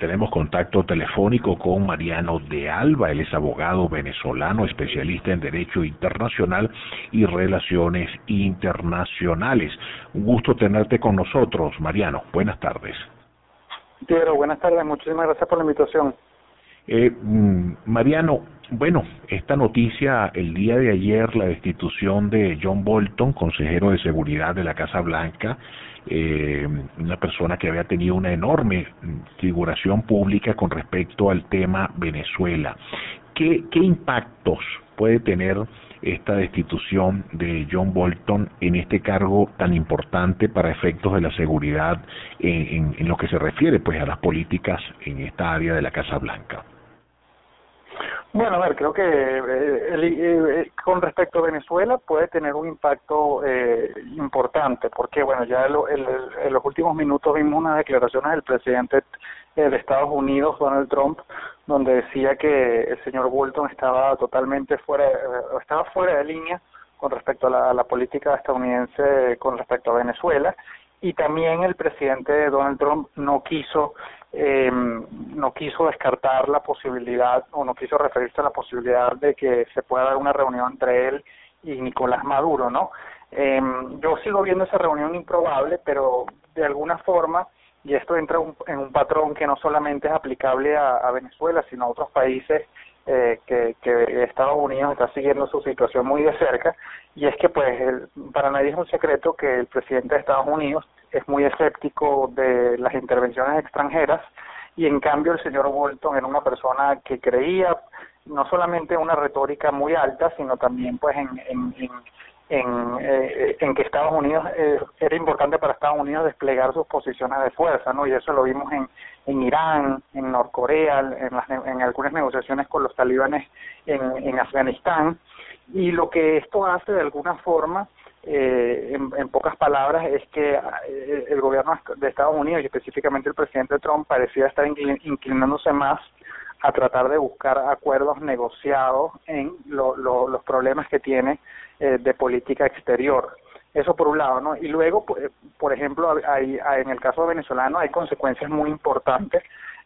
Tenemos contacto telefónico con Mariano de Alba, él es abogado venezolano, especialista en Derecho Internacional y Relaciones Internacionales. Un gusto tenerte con nosotros, Mariano. Buenas tardes. Piero, buenas tardes. Muchísimas gracias por la invitación. Eh, mm, Mariano, bueno, esta noticia, el día de ayer, la destitución de John Bolton, consejero de seguridad de la Casa Blanca, eh, una persona que había tenido una enorme figuración pública con respecto al tema Venezuela. ¿Qué, qué impactos puede tener esta destitución de John Bolton en este cargo tan importante para efectos de la seguridad en, en, lo que se refiere pues a las políticas en esta área de la Casa Blanca? Bueno, a ver, creo que eh, el, eh, con respecto a Venezuela puede tener un impacto eh, importante, porque bueno, ya el, en los últimos minutos vimos unas declaraciones del presidente eh, de Estados Unidos, Donald Trump, donde decía que el señor Bolton estaba totalmente fuera, eh, estaba fuera de línea con respecto a la política estadounidense con respecto a Venezuela y también el presidente Donald Trump no quiso eh, no quiso descartar la posibilidad o no quiso referirse a la posibilidad de que se pueda dar una reunión entre él y Nicolás Maduro, ¿no? Eh, yo sigo viendo esa reunión improbable, pero de alguna forma, y esto entra un, en un patrón que no solamente es aplicable a, a Venezuela, sino a otros países eh, que, que Estados Unidos está siguiendo su situación muy de cerca, y es que pues el, para nadie es un secreto que el presidente de Estados Unidos es muy escéptico de las intervenciones extranjeras y en cambio el señor Bolton era una persona que creía no solamente una retórica muy alta, sino también pues en, en, en en, eh, en que Estados Unidos eh, era importante para Estados Unidos desplegar sus posiciones de fuerza, ¿no? Y eso lo vimos en, en Irán, en Norcorea, en, las, en algunas negociaciones con los talibanes en, Afganistán. Y lo que esto hace de alguna forma eh, en, en, pocas palabras, es que eh, el gobierno de Estados Unidos y específicamente el presidente Trump parecía estar inclinándose más a tratar de buscar acuerdos negociados en lo, lo, los problemas que tiene eh, de política exterior. Eso por un lado, ¿no? Y luego, por ejemplo, hay, hay, en el caso venezolano hay consecuencias muy importantes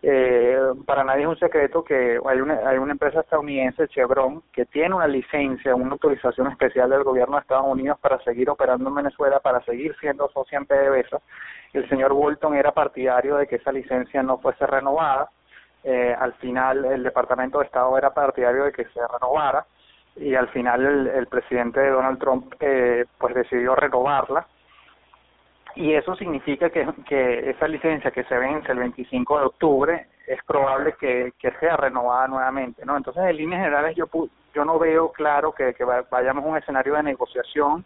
eh, para nadie es un secreto que hay una, hay una empresa estadounidense, Chevron, que tiene una licencia, una autorización especial del gobierno de Estados Unidos para seguir operando en Venezuela, para seguir siendo socio en PDVSA. El señor Bolton era partidario de que esa licencia no fuese renovada. Eh, al final, el Departamento de Estado era partidario de que se renovara y al final el, el presidente Donald Trump eh, pues decidió renovarla y eso significa que, que esa licencia que se vence el 25 de octubre es probable que, que sea renovada nuevamente, ¿no? Entonces, en líneas generales, yo yo no veo claro que, que vayamos a un escenario de negociación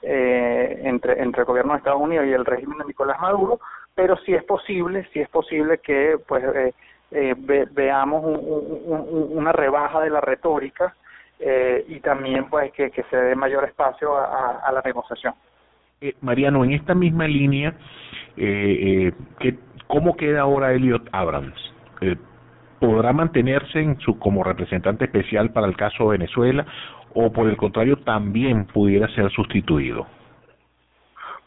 eh, entre entre el gobierno de Estados Unidos y el régimen de Nicolás Maduro, pero sí es posible, sí es posible que pues eh, eh, ve, veamos un, un, una rebaja de la retórica eh, y también pues que, que se dé mayor espacio a, la negociación. Eh, Mariano, en esta misma línea, eh, eh, ¿cómo queda ahora Elliot Abrams? Eh, ¿Podrá mantenerse en su como representante especial para el caso Venezuela o por el contrario también pudiera ser sustituido?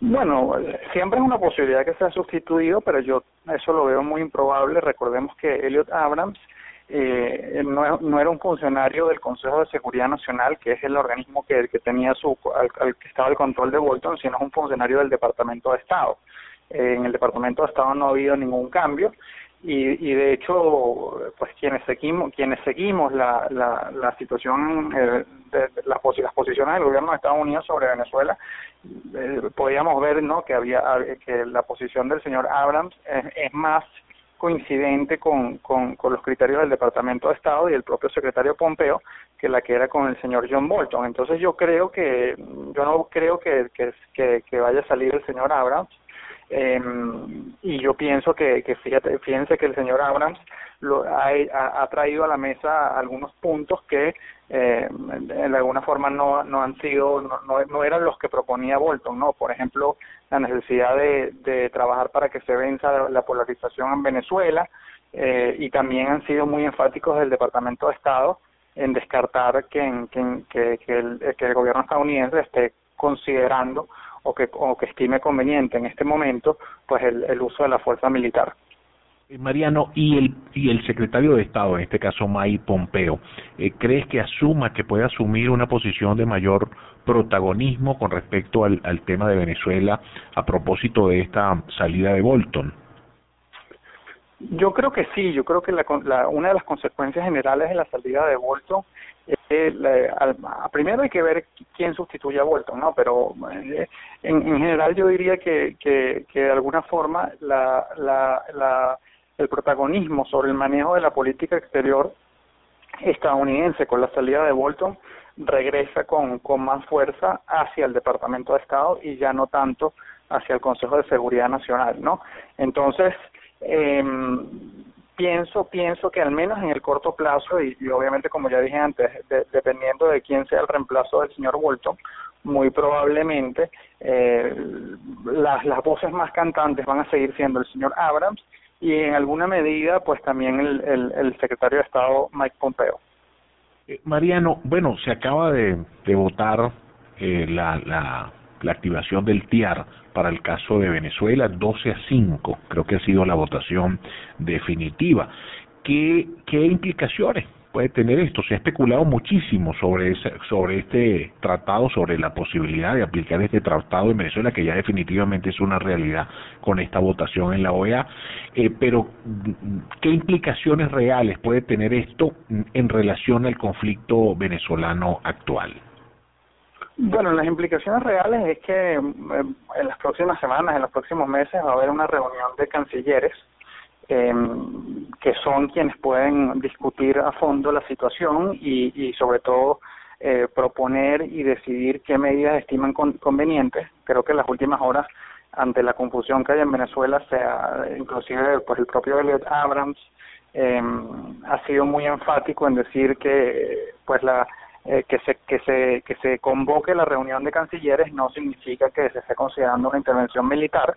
Bueno, siempre es una posibilidad que sea sustituido, pero yo eso lo veo muy improbable. Recordemos que Elliot Abrams eh, no, no, era un funcionario del Consejo de Seguridad Nacional, que es el organismo que, tenía su, al, al, que estaba el control de Bolton, sino es un funcionario del Departamento de Estado. Eh, en el Departamento de Estado no ha habido ningún cambio y, y de hecho, pues quienes seguimos, quienes seguimos la, la, la situación eh, de, de las, las posiciones del gobierno de Estados Unidos sobre Venezuela, eh, podíamos ver, ¿no? Que había que la posición del señor Abrams es, más coincidente con, los criterios del Departamento de Estado y el propio secretario Pompeo que la que era con el señor John Bolton. Entonces yo creo que, yo no creo que vaya a salir el señor Abrams eh, y yo pienso que, que fíjate, fíjense que el señor Abrams lo, ha, traído a la mesa algunos puntos que eh, de alguna forma no, no han sido, no, no, no, eran los que proponía Bolton, ¿no? Por ejemplo, la necesidad de, de trabajar para que se venza la polarización en Venezuela eh, y también han sido muy enfáticos del Departamento de Estado en descartar que, que, que, que, el, que el gobierno estadounidense esté considerando o que, o que estime conveniente en este momento pues el, el uso de la fuerza militar. Eh, Mariano, y el, y el secretario de Estado, en este caso Mike Pompeo, eh, ¿crees que asuma, que puede asumir una posición de mayor protagonismo con respecto al, al tema de Venezuela a propósito de esta salida de Bolton? Yo creo que sí, yo creo que la, la, una de las consecuencias generales de la salida de Bolton es, la, primero hay que ver quién sustituye a Bolton, ¿no? Pero eh, en, en general yo diría que, que, que de alguna forma la, la, la el protagonismo sobre el manejo de la política exterior estadounidense con la salida de Bolton regresa con, con más fuerza hacia el Departamento de Estado y ya no tanto hacia el Consejo de Seguridad Nacional, ¿no? Entonces, eh, pienso pienso que al menos en el corto plazo y, obviamente como ya dije antes de, dependiendo de quién sea el reemplazo del señor Bolton muy probablemente eh, las las voces más cantantes van a seguir siendo el señor Abrams y en alguna medida pues también el, el, el secretario de Estado Mike Pompeo. Eh, Mariano, bueno, se acaba de, de votar eh, la, la, la activación del TIAR para el caso de Venezuela, 12 a 5, creo que ha sido la votación definitiva. ¿Qué, qué implicaciones puede tener esto. Se ha especulado muchísimo sobre sobre este tratado, sobre la posibilidad de aplicar este tratado en Venezuela, que ya definitivamente es una realidad con esta votación en la OEA. Eh, pero, ¿qué implicaciones reales puede tener esto en relación al conflicto venezolano actual? Bueno, las implicaciones reales es que en las próximas semanas, en los próximos meses, va a haber una reunión de cancilleres eh, que son quienes pueden discutir a fondo la situación y, y sobre todo eh, proponer y decidir qué medidas estiman con, convenientes. Creo que en las últimas horas, ante la confusión que hay en Venezuela, sea inclusive pues el propio Elliot Abrams eh, ha sido muy enfático en decir que pues la eh, que se que se que se convoque la reunión de cancilleres no significa que se esté considerando una intervención militar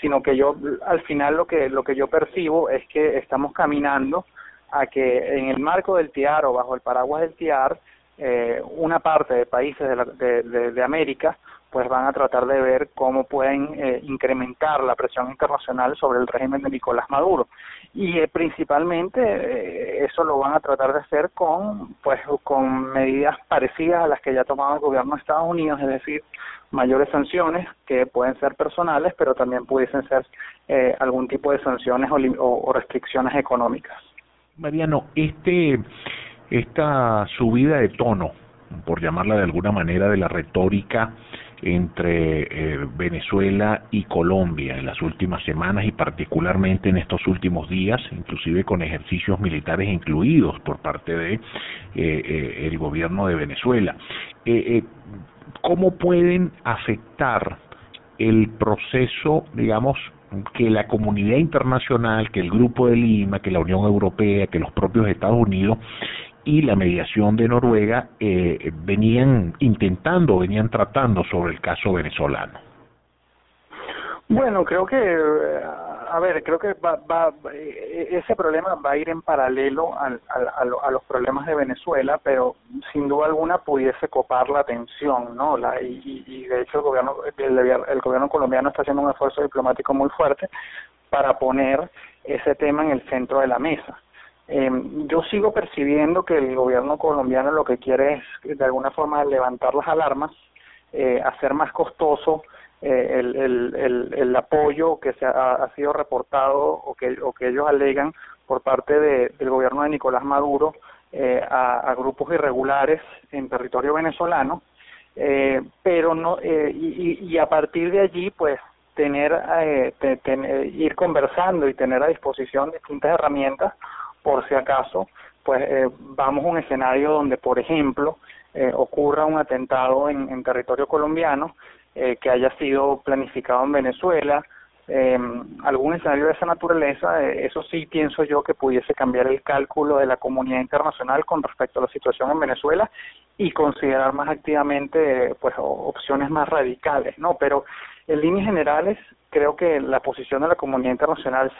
sino que yo al final lo que lo que yo percibo es que estamos caminando a que en el marco del TIAR o bajo el paraguas del TIAR eh, una parte de países de, la, de, de, de, América pues van a tratar de ver cómo pueden eh, incrementar la presión internacional sobre el régimen de Nicolás Maduro y eh, principalmente eh, eso lo van a tratar de hacer con pues con medidas parecidas a las que ya ha tomado el gobierno de Estados Unidos es decir mayores sanciones que pueden ser personales, pero también pudiesen ser eh, algún tipo de sanciones o, o, restricciones económicas. Mariano, este esta subida de tono, por llamarla de alguna manera, de la retórica entre eh, Venezuela y Colombia en las últimas semanas y particularmente en estos últimos días, inclusive con ejercicios militares incluidos por parte de eh, eh, el gobierno de Venezuela. Eh, eh, cómo pueden afectar el proceso, digamos, que la comunidad internacional, que el Grupo de Lima, que la Unión Europea, que los propios Estados Unidos y la mediación de Noruega eh, venían intentando, venían tratando sobre el caso venezolano. Bueno, creo que, a ver, creo que va, va, ese problema va a ir en paralelo al, al, a, los problemas de Venezuela, pero sin duda alguna pudiese copar la atención, ¿no? La, y, y de hecho el gobierno, el, el gobierno colombiano está haciendo un esfuerzo diplomático muy fuerte para poner ese tema en el centro de la mesa. Eh, yo sigo percibiendo que el gobierno colombiano lo que quiere es de alguna forma levantar las alarmas, eh, hacer más costoso eh, el, el, el, el apoyo que se ha, sido reportado o que, o que ellos alegan por parte de, del gobierno de Nicolás Maduro eh, a, a grupos irregulares en territorio venezolano, eh, pero no eh, y, y a partir de allí pues tener eh, te, ir conversando y tener a disposición distintas herramientas por si acaso pues eh, vamos a un escenario donde por ejemplo eh, ocurra un atentado en, territorio colombiano eh, que haya sido planificado en Venezuela, eh, algún escenario de esa naturaleza, eh, eso sí pienso yo que pudiese cambiar el cálculo de la comunidad internacional con respecto a la situación en Venezuela y considerar más activamente pues opciones más radicales, ¿no? Pero en líneas generales creo que la posición de la comunidad internacional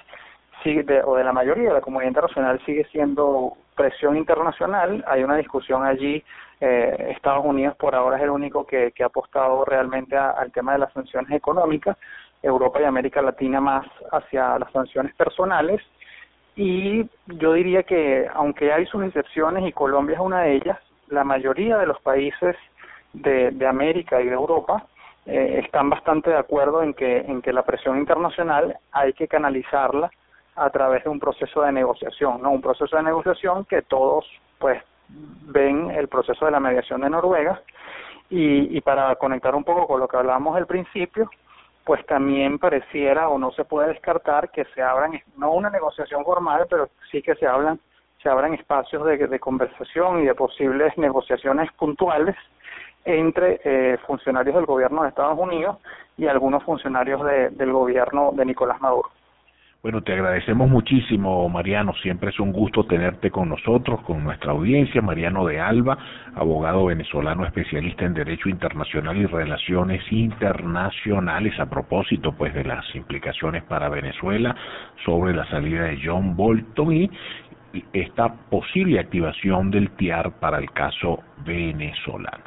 sigue de, o de la mayoría de la comunidad internacional sigue siendo presión internacional, hay una discusión allí eh, Estados Unidos por ahora es el único que, que ha apostado realmente a, al tema de las sanciones económicas, Europa y América Latina más hacia las sanciones personales. Y yo diría que aunque hay sus excepciones y Colombia es una de ellas, la mayoría de los países de, de América y de Europa eh, están bastante de acuerdo en que, en que la presión internacional hay que canalizarla a través de un proceso de negociación, ¿no? Un proceso de negociación que todos, pues, ven el proceso de la mediación de Noruega y, para conectar un poco con lo que hablábamos al principio, pues también pareciera o no se puede descartar que se abran, no una negociación formal, pero sí que se hablan, se abran espacios de, conversación y de posibles negociaciones puntuales entre eh, funcionarios del gobierno de Estados Unidos y algunos funcionarios de, del gobierno de Nicolás Maduro. Bueno, te agradecemos muchísimo, Mariano. Siempre es un gusto tenerte con nosotros, con nuestra audiencia. Mariano de Alba, abogado venezolano especialista en Derecho Internacional y Relaciones Internacionales, a propósito pues de las implicaciones para Venezuela sobre la salida de John Bolton y esta posible activación del TIAR para el caso venezolano.